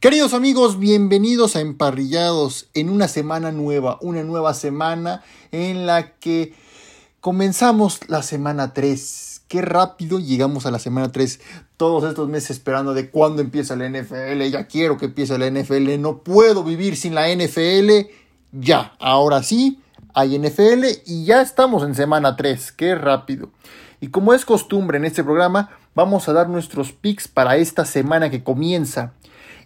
Queridos amigos, bienvenidos a Emparrillados en una semana nueva, una nueva semana en la que comenzamos la semana 3. Qué rápido llegamos a la semana 3. Todos estos meses esperando de cuándo empieza la NFL. Ya quiero que empiece la NFL. No puedo vivir sin la NFL. Ya, ahora sí, hay NFL y ya estamos en semana 3. Qué rápido. Y como es costumbre en este programa, vamos a dar nuestros picks para esta semana que comienza.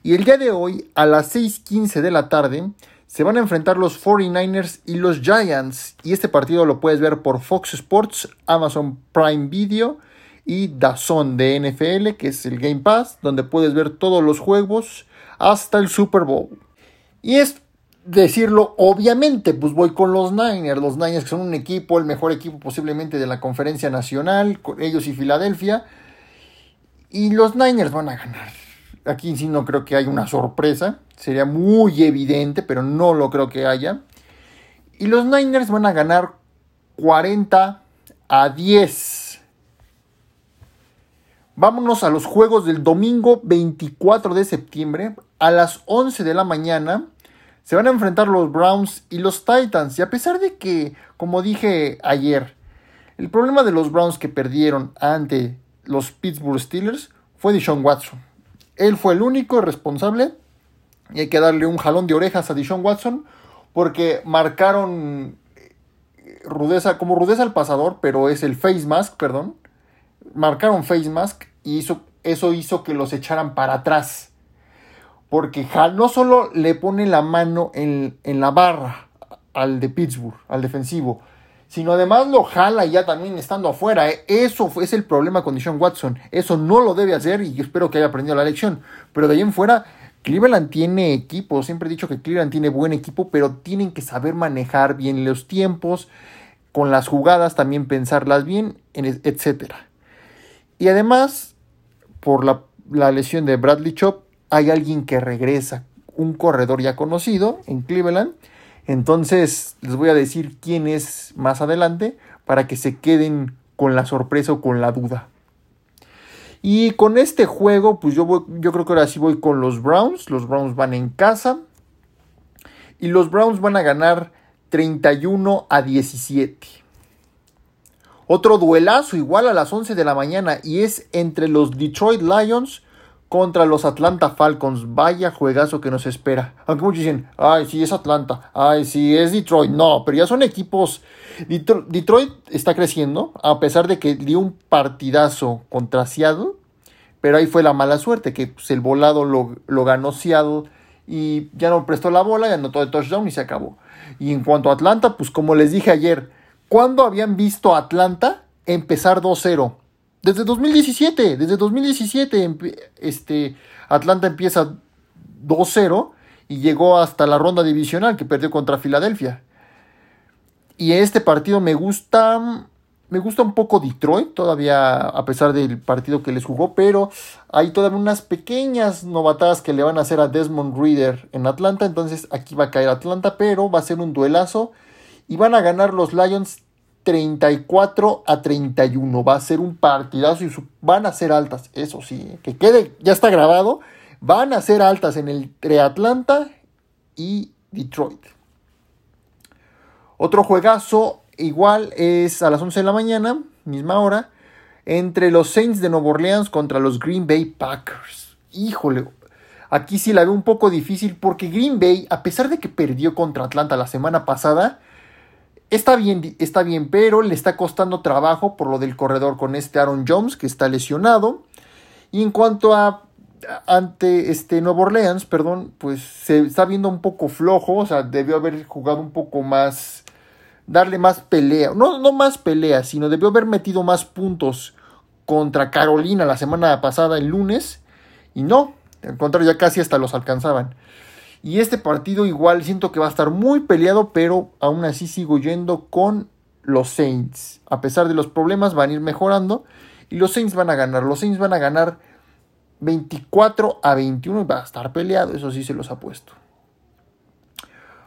Y el día de hoy, a las 6:15 de la tarde, se van a enfrentar los 49ers y los Giants. Y este partido lo puedes ver por Fox Sports, Amazon Prime Video y DAZN de NFL, que es el Game Pass, donde puedes ver todos los juegos hasta el Super Bowl. Y es decirlo, obviamente, pues voy con los Niners. Los Niners que son un equipo, el mejor equipo posiblemente de la conferencia nacional, ellos y Filadelfia. Y los Niners van a ganar. Aquí sí no creo que haya una sorpresa. Sería muy evidente, pero no lo creo que haya. Y los Niners van a ganar 40 a 10. Vámonos a los juegos del domingo 24 de septiembre a las 11 de la mañana. Se van a enfrentar los Browns y los Titans. Y a pesar de que, como dije ayer, el problema de los Browns que perdieron ante los Pittsburgh Steelers fue Deshaun Watson. Él fue el único responsable y hay que darle un jalón de orejas a Deshaun Watson porque marcaron eh, rudeza, como rudeza al pasador, pero es el face mask, perdón. Marcaron face mask y eso hizo que los echaran para atrás. Porque no solo le pone la mano en, en la barra al de Pittsburgh, al defensivo, sino además lo jala ya también estando afuera. ¿eh? Eso es el problema con Deshaun Watson. Eso no lo debe hacer y yo espero que haya aprendido la lección. Pero de ahí en fuera, Cleveland tiene equipo. Siempre he dicho que Cleveland tiene buen equipo, pero tienen que saber manejar bien los tiempos, con las jugadas también pensarlas bien, etc. Y además, por la, la lesión de Bradley Chop, hay alguien que regresa, un corredor ya conocido en Cleveland entonces les voy a decir quién es más adelante para que se queden con la sorpresa o con la duda. Y con este juego, pues yo, yo creo que ahora sí voy con los Browns. Los Browns van en casa. Y los Browns van a ganar 31 a 17. Otro duelazo igual a las 11 de la mañana y es entre los Detroit Lions contra los Atlanta Falcons. Vaya juegazo que nos espera. Aunque muchos dicen, ay, sí es Atlanta, ay, sí es Detroit. No, pero ya son equipos. Detroit está creciendo, a pesar de que dio un partidazo contra Seattle. Pero ahí fue la mala suerte, que pues, el volado lo, lo, ganó Seattle y ya no prestó la bola, ganó todo el touchdown y se acabó. Y en cuanto a Atlanta, pues como les dije ayer, ¿cuándo habían visto a Atlanta empezar 2-0? Desde 2017, desde 2017 este, Atlanta empieza 2-0 y llegó hasta la ronda divisional que perdió contra Filadelfia. Y este partido me gusta, me gusta un poco Detroit, todavía a pesar del partido que les jugó, pero hay todavía unas pequeñas novatadas que le van a hacer a Desmond Reader en Atlanta, entonces aquí va a caer Atlanta, pero va a ser un duelazo y van a ganar los Lions 34 a 31. Va a ser un partidazo y van a ser altas, eso sí, que quede, ya está grabado. Van a ser altas en el, entre Atlanta y Detroit. Otro juegazo igual es a las 11 de la mañana, misma hora, entre los Saints de Nueva Orleans contra los Green Bay Packers. Híjole, aquí sí la veo un poco difícil porque Green Bay, a pesar de que perdió contra Atlanta la semana pasada, Está bien, está bien, pero le está costando trabajo por lo del corredor con este Aaron Jones que está lesionado. Y en cuanto a ante este Nuevo Orleans, perdón, pues se está viendo un poco flojo, o sea, debió haber jugado un poco más, darle más pelea, no, no más pelea, sino debió haber metido más puntos contra Carolina la semana pasada, el lunes, y no, al contrario, ya casi hasta los alcanzaban. Y este partido igual siento que va a estar muy peleado, pero aún así sigo yendo con los Saints. A pesar de los problemas van a ir mejorando y los Saints van a ganar. Los Saints van a ganar 24 a 21 y va a estar peleado, eso sí se los ha puesto.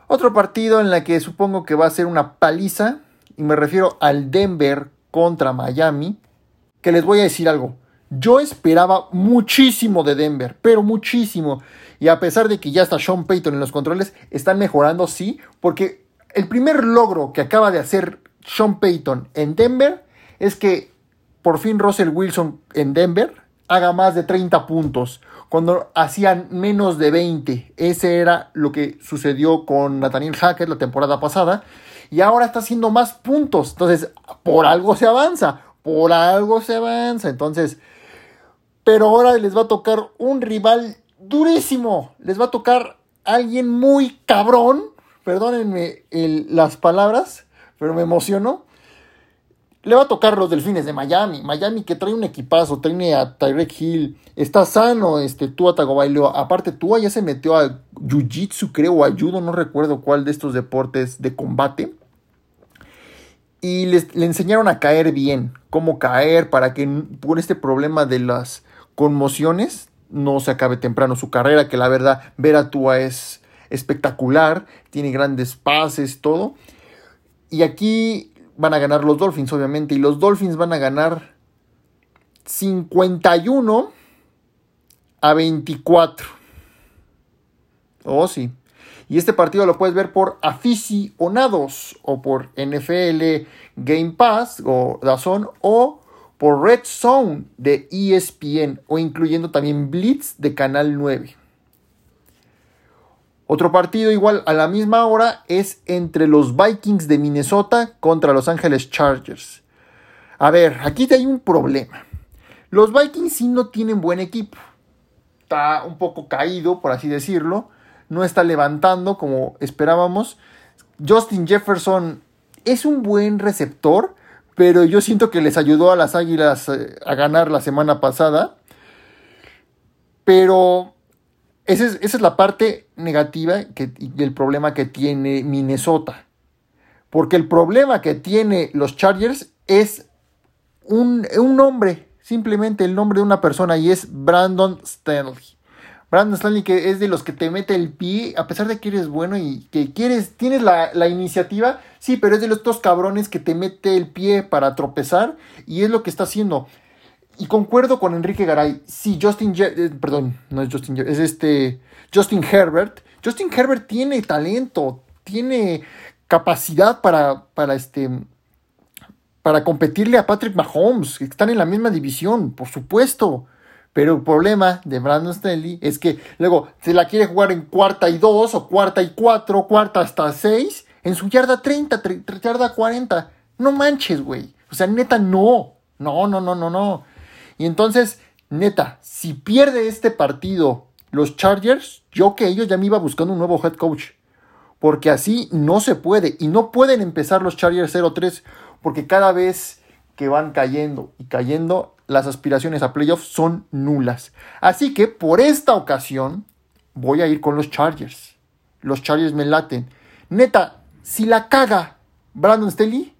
Otro partido en el que supongo que va a ser una paliza, y me refiero al Denver contra Miami, que les voy a decir algo. Yo esperaba muchísimo de Denver, pero muchísimo. Y a pesar de que ya está Sean Payton en los controles, están mejorando, sí, porque el primer logro que acaba de hacer Sean Payton en Denver es que por fin Russell Wilson en Denver haga más de 30 puntos, cuando hacían menos de 20. Ese era lo que sucedió con Nathaniel Hackett la temporada pasada. Y ahora está haciendo más puntos. Entonces, por algo se avanza. Por algo se avanza. Entonces, pero ahora les va a tocar un rival durísimo. Les va a tocar alguien muy cabrón. Perdónenme las palabras, pero me emocionó. Le va a tocar los delfines de Miami. Miami que trae un equipazo, trae a Tyreek Hill. Está sano este Tua Tagovailoa. Aparte, Tua ya se metió a Jiu-Jitsu, creo, o a Judo, no recuerdo cuál de estos deportes de combate. Y les, le enseñaron a caer bien, cómo caer para que por este problema de las conmociones no se acabe temprano su carrera, que la verdad ver a Tua es espectacular, tiene grandes pases, todo. Y aquí van a ganar los Dolphins, obviamente. Y los Dolphins van a ganar 51 a 24. Oh, sí. Y este partido lo puedes ver por aficionados o por NFL Game Pass o Dazón o por Red Zone de ESPN o incluyendo también Blitz de Canal 9. Otro partido igual a la misma hora es entre los Vikings de Minnesota contra Los Ángeles Chargers. A ver, aquí hay un problema. Los Vikings sí no tienen buen equipo. Está un poco caído, por así decirlo. No está levantando como esperábamos. Justin Jefferson es un buen receptor, pero yo siento que les ayudó a las Águilas eh, a ganar la semana pasada. Pero esa es, la parte negativa que, y el problema que tiene Minnesota. Porque el problema que tiene los Chargers es un, nombre, simplemente el nombre de una persona y es Brandon Stanley. Brandon Stanley que es de los que te mete el pie, a pesar de que eres bueno y que quieres, tienes la, la iniciativa, sí, pero es de los dos cabrones que te mete el pie para tropezar y es lo que está haciendo. Y concuerdo con Enrique Garay. Si Justin, eh, perdón, no es Justin, es este Justin Herbert. Justin Herbert tiene talento, tiene capacidad para, para este, para competirle a Patrick Mahomes, que están en la misma división, por supuesto. Pero el problema de Brandon Stanley es que luego se la quiere jugar en cuarta y dos, o cuarta y cuatro, cuarta hasta seis, en su yarda 30, yarda 40. No manches, güey. O sea, neta, no. No, no, no, no, no. Y entonces, neta, si pierde este partido los Chargers, yo que ellos ya me iba buscando un nuevo head coach. Porque así no se puede. Y no pueden empezar los Chargers 0-3. Porque cada vez que van cayendo y cayendo, las aspiraciones a playoffs son nulas. Así que por esta ocasión voy a ir con los Chargers. Los Chargers me laten. Neta, si la caga Brandon Staley,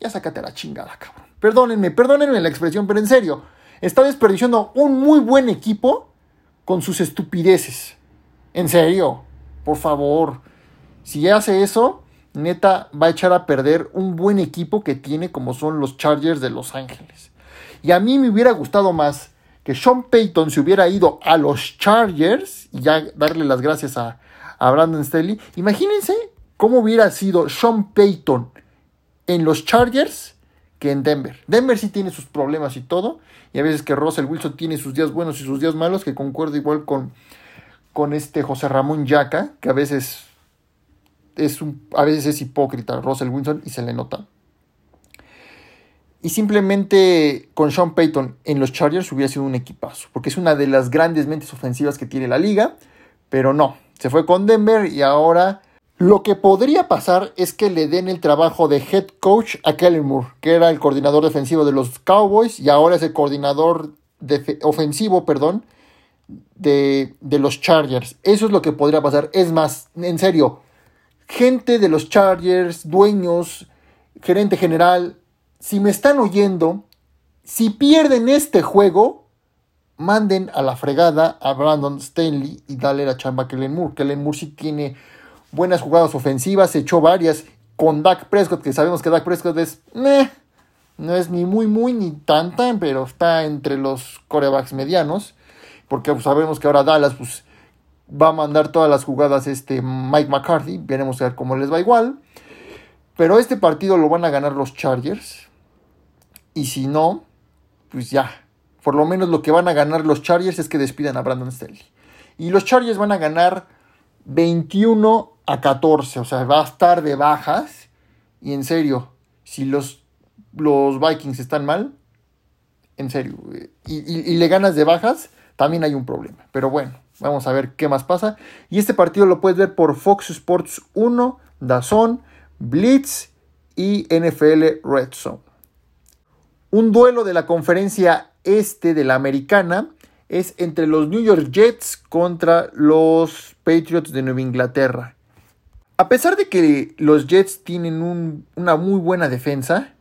ya sácate la chingada, cabrón. Perdónenme, perdónenme la expresión, pero en serio, está desperdiciando un muy buen equipo con sus estupideces. En serio, por favor. Si hace eso, neta va a echar a perder un buen equipo que tiene como son los Chargers de Los Ángeles. Y a mí me hubiera gustado más que Sean Payton se hubiera ido a los Chargers y ya darle las gracias a, a Brandon Staley. Imagínense cómo hubiera sido Sean Payton en los Chargers que en Denver. Denver sí tiene sus problemas y todo, y a veces que Russell Wilson tiene sus días buenos y sus días malos, que concuerdo igual con, con este José Ramón Yaca, que a veces es a veces es hipócrita Russell Wilson y se le nota. Y simplemente con Sean Payton en los Chargers hubiera sido un equipazo, porque es una de las grandes mentes ofensivas que tiene la liga, pero no, se fue con Denver y ahora lo que podría pasar es que le den el trabajo de head coach a Kellen Moore, que era el coordinador defensivo de los Cowboys y ahora es el coordinador ofensivo, perdón, de, de los Chargers. Eso es lo que podría pasar. Es más, en serio, gente de los Chargers, dueños, gerente general, si me están oyendo, si pierden este juego, manden a la fregada a Brandon Stanley y dale la chamba a Kellen Moore. Kellen Moore sí tiene buenas jugadas ofensivas, echó varias con Dak Prescott, que sabemos que Dak Prescott es No es ni muy, muy, ni tanta, pero está entre los corebacks medianos. Porque pues, sabemos que ahora Dallas pues, va a mandar todas las jugadas este Mike McCarthy. Veremos a ver cómo les va igual. Pero este partido lo van a ganar los Chargers. Y si no, pues ya. Por lo menos lo que van a ganar los Chargers es que despidan a Brandon Staley. Y los Chargers van a ganar 21 a 14. O sea, va a estar de bajas. Y en serio, si los, los Vikings están mal, en serio, y, le ganas de bajas, también hay un problema. Pero bueno, vamos a ver qué más pasa. Y este partido lo puedes ver por Fox Sports 1, Dazón, Blitz y NFL Red Zone. Un duelo de la conferencia este de la americana es entre los New York Jets contra los Patriots de Nueva Inglaterra. A pesar de que los Jets tienen una muy buena defensa,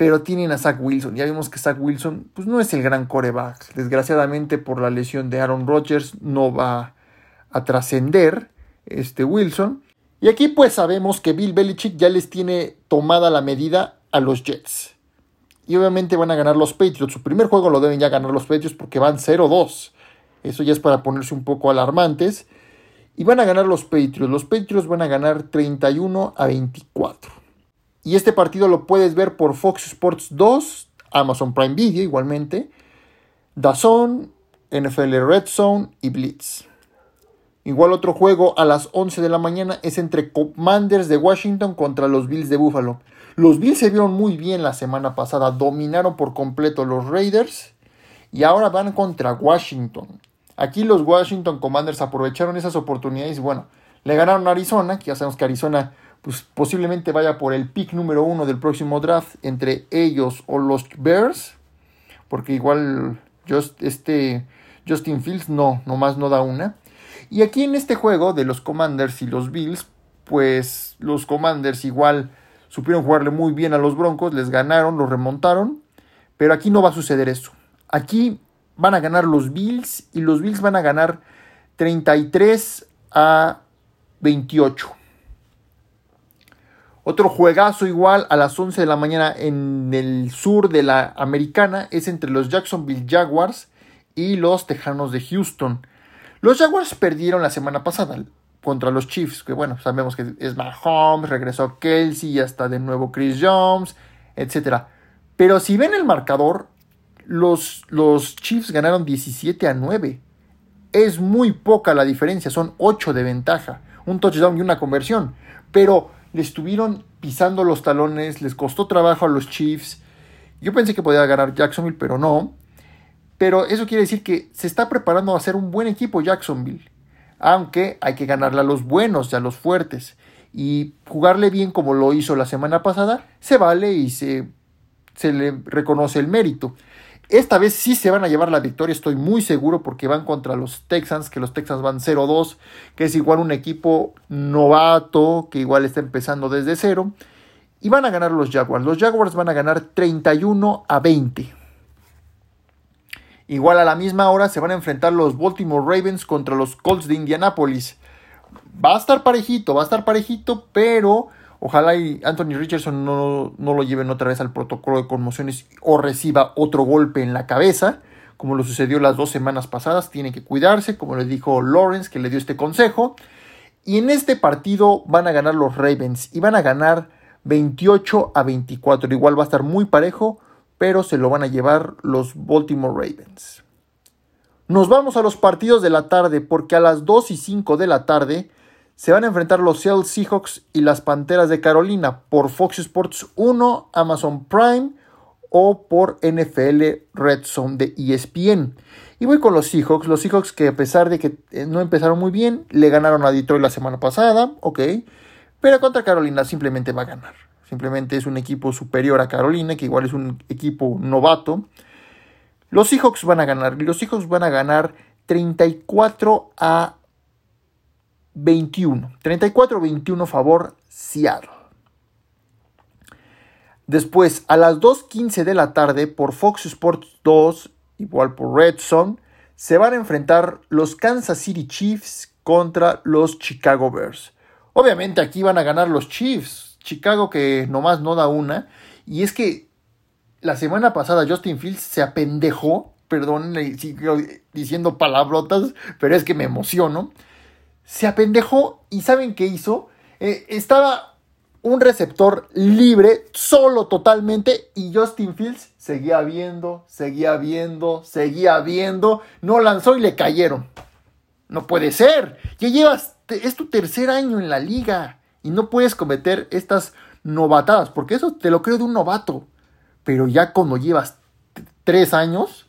pero tienen a Zach Wilson. Ya vimos que Zach Wilson pues, no es el gran coreback. Desgraciadamente por la lesión de Aaron Rodgers no va a trascender este Wilson. Y aquí pues sabemos que Bill Belichick ya les tiene tomada la medida a los Jets. Y obviamente van a ganar los Patriots. Su primer juego lo deben ya ganar los Patriots porque van 0-2. Eso ya es para ponerse un poco alarmantes. Y van a ganar los Patriots. Los Patriots van a ganar 31 a 24. Y este partido lo puedes ver por Fox Sports 2, Amazon Prime Video igualmente, DAZN, NFL Red Zone y Blitz. Igual otro juego a las 11 de la mañana es entre Commanders de Washington contra los Bills de Buffalo. Los Bills se vieron muy bien la semana pasada, dominaron por completo los Raiders y ahora van contra Washington. Aquí los Washington Commanders aprovecharon esas oportunidades y bueno, le ganaron a Arizona, que ya sabemos que Arizona pues, posiblemente vaya por el pick número uno del próximo draft entre ellos o los Bears, porque igual just, este Justin Fields no, nomás no da una. Y aquí en este juego de los Commanders y los Bills, pues los Commanders igual supieron jugarle muy bien a los Broncos, les ganaron, los remontaron, pero aquí no va a suceder eso. Aquí van a ganar los Bills y los Bills van a ganar 33 a 28. Otro juegazo igual a las 11 de la mañana en el sur de la americana es entre los Jacksonville Jaguars y los Tejanos de Houston. Los Jaguars perdieron la semana pasada contra los Chiefs, que bueno, sabemos que es Mahomes, regresó Kelsey y hasta de nuevo Chris Jones, etc. Pero si ven el marcador, los, los Chiefs ganaron 17 a 9. Es muy poca la diferencia, son 8 de ventaja, un touchdown y una conversión. Pero le estuvieron pisando los talones, les costó trabajo a los Chiefs. Yo pensé que podía ganar Jacksonville, pero no. Pero eso quiere decir que se está preparando a ser un buen equipo Jacksonville aunque hay que ganarle a los buenos y a los fuertes. Y jugarle bien como lo hizo la semana pasada, se vale y se, se le reconoce el mérito. Esta vez sí se van a llevar la victoria, estoy muy seguro, porque van contra los Texans, que los Texans van 0-2, que es igual un equipo novato, que igual está empezando desde cero. Y van a ganar los Jaguars. Los Jaguars van a ganar 31 a 20. Igual a la misma hora se van a enfrentar los Baltimore Ravens contra los Colts de Indianapolis. Va a estar parejito, va a estar parejito, pero ojalá y Anthony Richardson no, no lo lleven otra vez al protocolo de conmociones o reciba otro golpe en la cabeza, como lo sucedió las dos semanas pasadas. Tiene que cuidarse, como le dijo Lawrence, que le dio este consejo. Y en este partido van a ganar los Ravens y van a ganar 28 a 24. Igual va a estar muy parejo pero se lo van a llevar los Baltimore Ravens. Nos vamos a los partidos de la tarde porque a las 2 y 5 de la tarde se van a enfrentar los Seahawks y las Panteras de Carolina por Fox Sports 1, Amazon Prime o por NFL Red Zone de ESPN. Y voy con los Seahawks, los Seahawks que a pesar de que eh, no empezaron muy bien, le ganaron a Detroit la semana pasada, ok, pero contra Carolina simplemente va a ganar. Simplemente es un equipo superior a Carolina, que igual es un equipo novato. Los Seahawks van a ganar. Los Seahawks van a ganar 34 a 21. 34-21 favor Seattle. Después, a las 2.15 de la tarde, por Fox Sports 2, igual por Red Zone, se van a enfrentar los Kansas City Chiefs contra los Chicago Bears. Obviamente aquí van a ganar los Chiefs. Chicago que nomás no da una. Y es que la semana pasada Justin Fields se apendejó, perdón, diciendo palabrotas, pero es que me emociono. Se apendejó y ¿saben qué hizo? Eh, estaba un receptor libre, solo totalmente, y Justin Fields seguía viendo, seguía viendo, seguía viendo, no lanzó y le cayeron. No puede ser. Ya llevas, es tu tercer año en la liga y no puedes cometer estas novatadas, porque eso te lo creo de un novato. Pero ya cuando llevas tres años,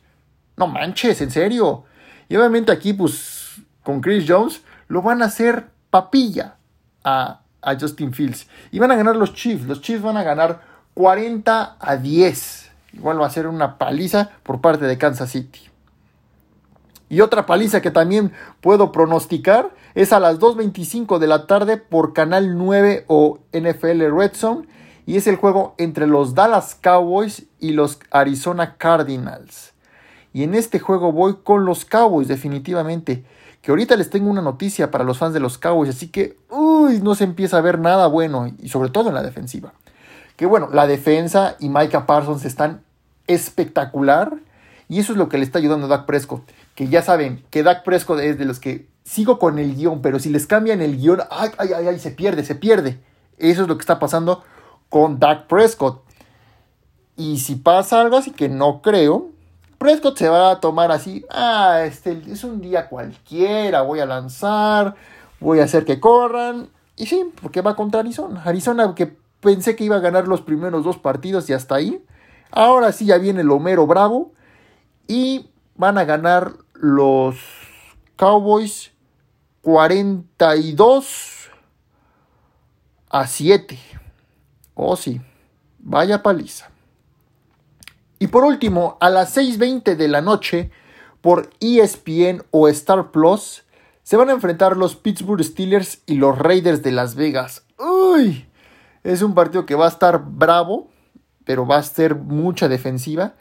no manches, en serio. Y obviamente aquí, pues, con Chris Jones, lo van a hacer papilla a, a Justin Fields. Y van a ganar los Chiefs. Los Chiefs van a ganar 40 a 10. Igual va a ser una paliza por parte de Kansas City. Y otra paliza que también puedo pronosticar es a las 2.25 de la tarde por Canal 9 o NFL Red Zone. Y es el juego entre los Dallas Cowboys y los Arizona Cardinals. Y en este juego voy con los Cowboys definitivamente. Que ahorita les tengo una noticia para los fans de los Cowboys. Así que, uy, no se empieza a ver nada bueno. Y sobre todo en la defensiva. Que bueno, la defensa y Micah Parsons están espectacular. Y eso es lo que le está ayudando a Dak Prescott que ya saben que Dak Prescott es de los que sigo con el guion, pero si les cambian el guion, ay, ay, ay, ay, se pierde, se pierde. Eso es lo que está pasando con Dak Prescott. Y si pasa algo así que no creo, Prescott se va a tomar así, ah, este es un día cualquiera, voy a lanzar, voy a hacer que corran. Y sí, porque va contra Arizona. Arizona que pensé que iba a ganar los primeros dos partidos y hasta ahí. Ahora sí ya viene el Homero Bravo. Y van a ganar los Cowboys 42 a 7. Oh sí, vaya paliza. Y por último, a las 6.20 de la noche, por ESPN o Star Plus, se van a enfrentar los Pittsburgh Steelers y los Raiders de Las Vegas. ¡Uy! Es un partido que va a estar bravo, pero va a ser mucha defensiva.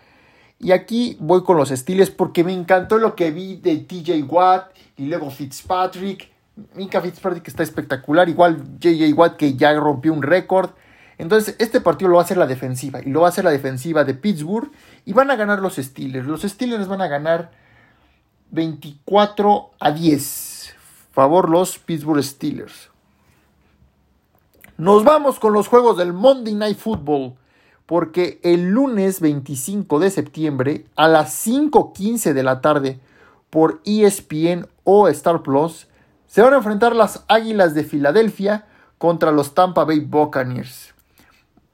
Y aquí voy con los Steelers porque me encantó lo que vi de TJ Watt y luego Fitzpatrick. Mika Fitzpatrick está espectacular, igual JJ Watt que ya rompió un récord. Entonces, este partido lo va a hacer la defensiva y lo va a hacer la defensiva de Pittsburgh y van a ganar los Steelers. Los Steelers van a ganar 24 a 10. Favor los Pittsburgh Steelers. Nos vamos con los juegos del Monday Night Football porque el lunes 25 de septiembre a las 5.15 de la tarde por ESPN o Star Plus se van a enfrentar las Águilas de Filadelfia contra los Tampa Bay Buccaneers.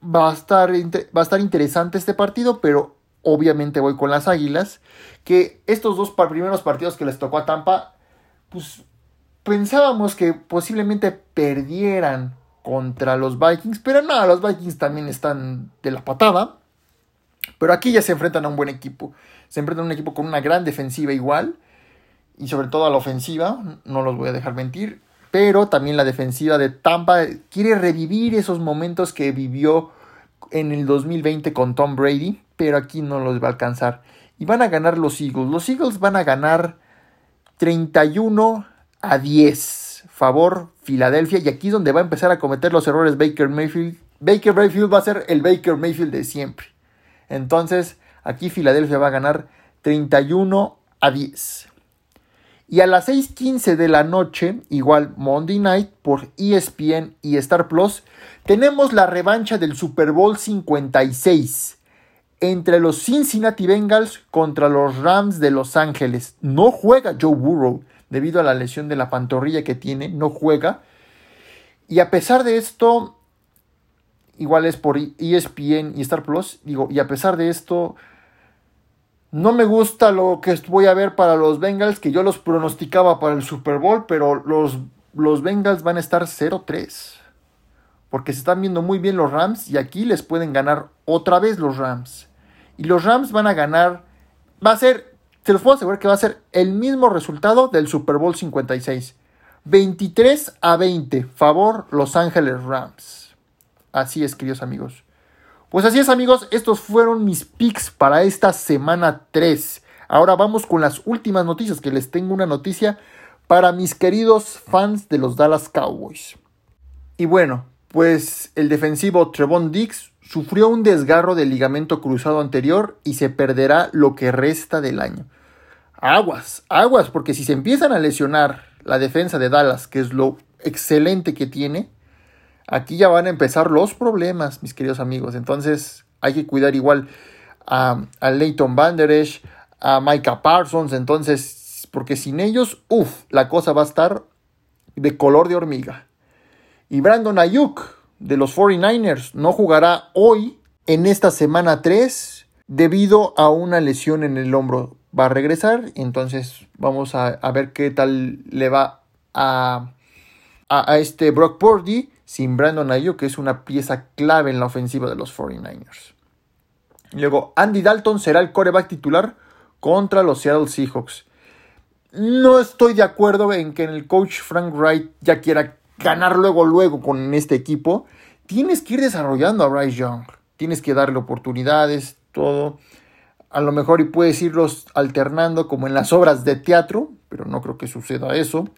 Va a estar, va a estar interesante este partido, pero obviamente voy con las Águilas, que estos dos primeros partidos que les tocó a Tampa, pues pensábamos que posiblemente perdieran contra los Vikings. Pero no, los Vikings también están de la patada. Pero aquí ya se enfrentan a un buen equipo. Se enfrentan a un equipo con una gran defensiva igual. Y sobre todo a la ofensiva. No los voy a dejar mentir. Pero también la defensiva de Tampa quiere revivir esos momentos que vivió en el 2020 con Tom Brady. Pero aquí no los va a alcanzar. Y van a ganar los Eagles. Los Eagles van a ganar 31 a 10 favor Filadelfia. Y aquí es donde va a empezar a cometer los errores Baker Mayfield. Baker Mayfield va a ser el Baker Mayfield de siempre. Entonces, aquí Filadelfia va a ganar 31 a 10. Y a las 6:15 de la noche, igual Monday Night por ESPN y Star Plus, tenemos la revancha del Super Bowl 56 entre los Cincinnati Bengals contra los Rams de Los Ángeles. No juega Joe Burrow debido a la lesión de la pantorrilla que tiene, no juega. Y a pesar de esto, igual es por ESPN y Star Plus, digo, y a pesar de esto, no me gusta lo que voy a ver para los Bengals, que yo los pronosticaba para el Super Bowl, pero los, los Bengals van a estar 0-3. Porque se están viendo muy bien los Rams y aquí les pueden ganar otra vez los Rams. Y los Rams van a ganar, va a ser se los puedo asegurar que va a ser el mismo resultado del Super Bowl 56. 23 a 20, favor Los Ángeles Rams. Así es, queridos amigos. Pues así es, amigos, estos fueron mis picks para esta semana 3. Ahora vamos con las últimas noticias, que les tengo una noticia para mis queridos fans de los Dallas Cowboys. Y bueno, pues el defensivo Trevon Dix sufrió un desgarro del ligamento cruzado anterior y se perderá lo que resta del año. Aguas, aguas, porque si se empiezan a lesionar la defensa de Dallas, que es lo excelente que tiene, aquí ya van a empezar los problemas, mis queridos amigos. Entonces hay que cuidar igual a, a Leighton Banderesh, a Micah Parsons, entonces, porque sin ellos, uff, la cosa va a estar de color de hormiga. Y Brandon Ayuk de los 49ers no jugará hoy en esta semana 3 debido a una lesión en el hombro. Va a regresar, entonces vamos a, ver qué tal le va a, a, este Brock Purdy sin Brandon Ayuk, que es una pieza clave en la ofensiva de los 49ers. Luego, Andy Dalton será el coreback titular contra los Seattle Seahawks. No estoy de acuerdo en que el coach Frank Wright ya quiera ganar luego, luego con este equipo. Tienes que ir desarrollando a Bryce Young. Tienes que darle oportunidades, todo. A lo mejor y puedes irlos alternando como en las obras de teatro, pero no creo que suceda eso.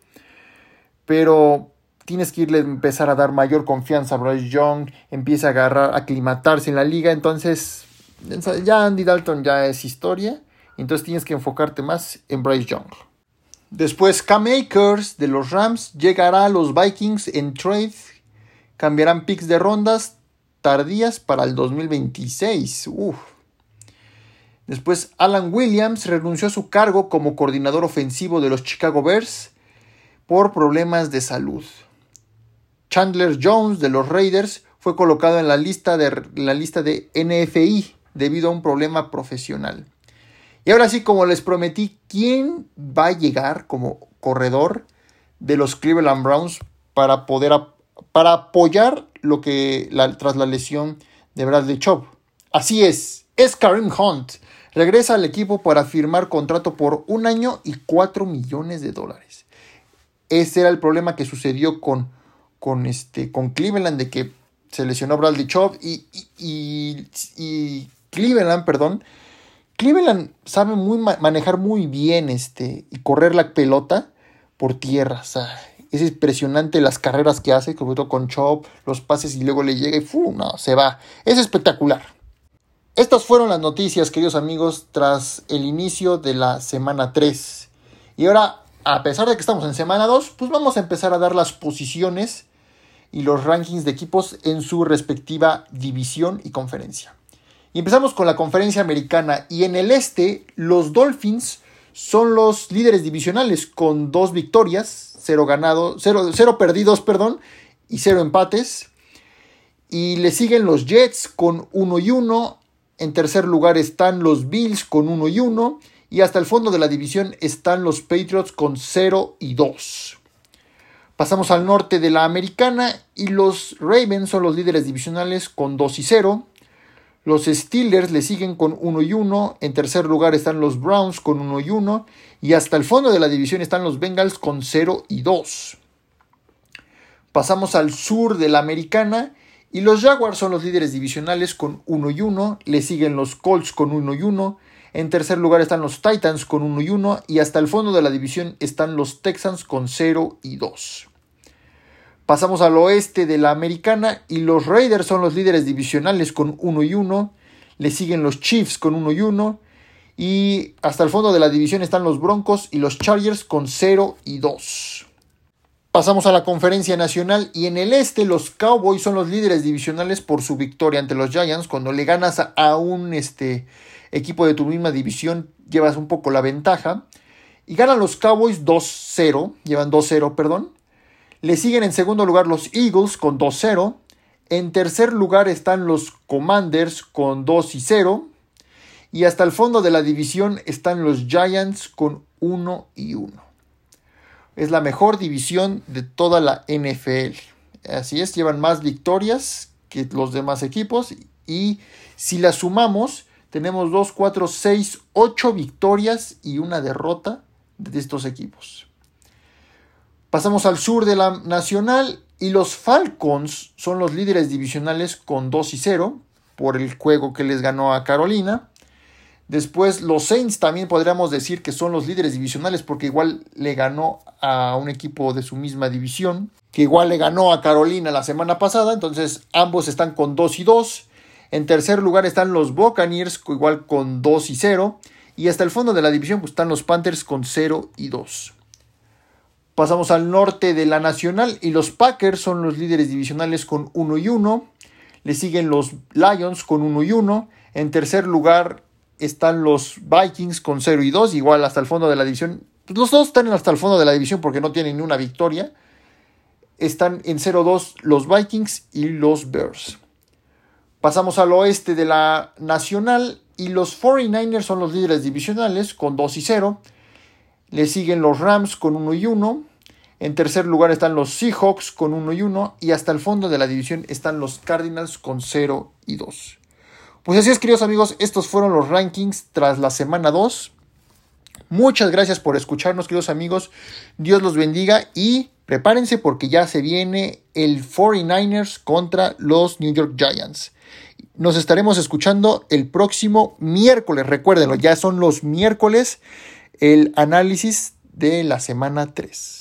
Pero tienes que irle a empezar a dar mayor confianza a Bryce Young, empieza a agarrar, a aclimatarse en la liga, entonces ya Andy Dalton ya es historia, entonces tienes que enfocarte más en Bryce Young. Después Cam Akers de los Rams llegará a los Vikings en trade, cambiarán picks de rondas tardías para el 2026. Después Alan Williams renunció a su cargo como coordinador ofensivo de los Chicago Bears por problemas de salud. Chandler Jones de los Raiders fue colocado en la lista de, la lista de NFI debido a un problema profesional. Y ahora sí, como les prometí, ¿quién va a llegar como corredor de los Cleveland Browns para poder para apoyar lo que tras la lesión de Bradley Chubb? Así es, es Karim Hunt. Regresa al equipo para firmar contrato por un año y cuatro millones de dólares. Ese era el problema que sucedió con, con, este, con Cleveland, de que se lesionó Bradley Chubb y, y, y Cleveland, perdón, Cleveland sabe muy manejar muy bien este y correr la pelota por tierra. Es impresionante las carreras que hace, sobre todo con Chop, los pases y luego le llega y. No, se va. Es espectacular. Estas fueron las noticias, queridos amigos, tras el inicio de la semana 3. Y ahora, a pesar de que estamos en semana 2, pues vamos a empezar a dar las posiciones y los rankings de equipos en su respectiva división y conferencia. Y empezamos con la conferencia americana. Y en el este, los Dolphins son los líderes divisionales con dos victorias, cero ganados, cero, perdidos, perdón, y cero empates. Y le siguen los Jets con 1 y 1. En tercer lugar están los Bills con 1 y 1. Y hasta el fondo de la división están los Patriots con 0 y 2. Pasamos al norte de la americana y los Ravens son los líderes divisionales con 2 y 0. Los Steelers le siguen con 1 y 1. En tercer lugar están los Browns con 1 y 1. Y hasta el fondo de la división están los Bengals con 0 y 2. Pasamos al sur de la americana. Y los Jaguars son los líderes divisionales con 1 y 1. Le siguen los Colts con 1 y 1. En tercer lugar están los Titans con 1 y 1. Y hasta el fondo de la división están los Texans con 0 y 2. Pasamos al oeste de la americana y los Raiders son los líderes divisionales con 1 y 1. Le siguen los Chiefs con 1 y 1. Y hasta el fondo de la división están los Broncos y los Chargers con 0 y 2. Pasamos a la conferencia nacional y en el este los Cowboys son los líderes divisionales por su victoria ante los Giants. Cuando le ganas a un este, equipo de tu misma división llevas un poco la ventaja. Y ganan los Cowboys 2-0, llevan 2-0, perdón. Le siguen en segundo lugar los Eagles con 2-0. En tercer lugar están los Commanders con 2 y 0. Y hasta el fondo de la división están los Giants con 1 y 1. Es la mejor división de toda la NFL. Así es, llevan más victorias que los demás equipos. Y si las sumamos, tenemos 2, 4, 6, 8 victorias y una derrota de estos equipos. Pasamos al sur de la Nacional y los Falcons son los líderes divisionales con 2 y 0 por el juego que les ganó a Carolina. Después los Saints también podríamos decir que son los líderes divisionales porque igual le ganó a un equipo de su misma división, que igual le ganó a Carolina la semana pasada, entonces ambos están con 2 y 2. En tercer lugar están los Buccaneers, igual con 2 y 0. Y hasta el fondo de la división pues, están los Panthers con 0 y 2. Pasamos al norte de la Nacional y los Packers son los líderes divisionales con 1 y 1. Le siguen los Lions con 1 y 1. En tercer lugar están los Vikings con 0 y 2, igual hasta el fondo de la división. Los dos están hasta el fondo de la división porque no tienen ni una victoria. Están en 0-2 los Vikings y los Bears. Pasamos al oeste de la Nacional y los 49ers son los líderes divisionales con 2 y 0. Le siguen los Rams con 1 y 1. En tercer lugar están los Seahawks con 1 y 1. Y hasta el fondo de la división están los Cardinals con 0 y 2. Pues así es, queridos amigos, estos fueron los rankings tras la semana 2. Muchas gracias por escucharnos, queridos amigos. Dios los bendiga y prepárense porque ya se viene el 49ers contra los New York Giants. Nos estaremos escuchando el próximo miércoles. Recuérdenlo, ya son los miércoles el análisis de la semana 3.